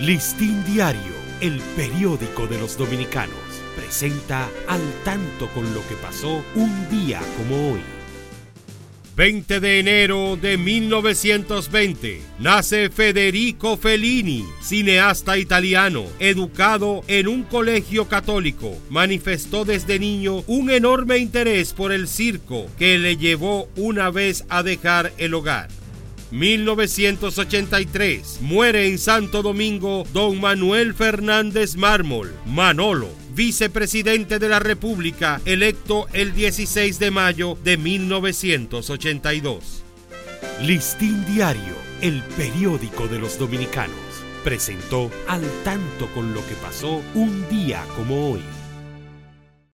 Listín Diario, el periódico de los dominicanos, presenta al tanto con lo que pasó un día como hoy. 20 de enero de 1920 nace Federico Fellini, cineasta italiano, educado en un colegio católico. Manifestó desde niño un enorme interés por el circo que le llevó una vez a dejar el hogar. 1983. Muere en Santo Domingo don Manuel Fernández Mármol, Manolo, vicepresidente de la República, electo el 16 de mayo de 1982. Listín Diario, el periódico de los dominicanos, presentó al tanto con lo que pasó un día como hoy.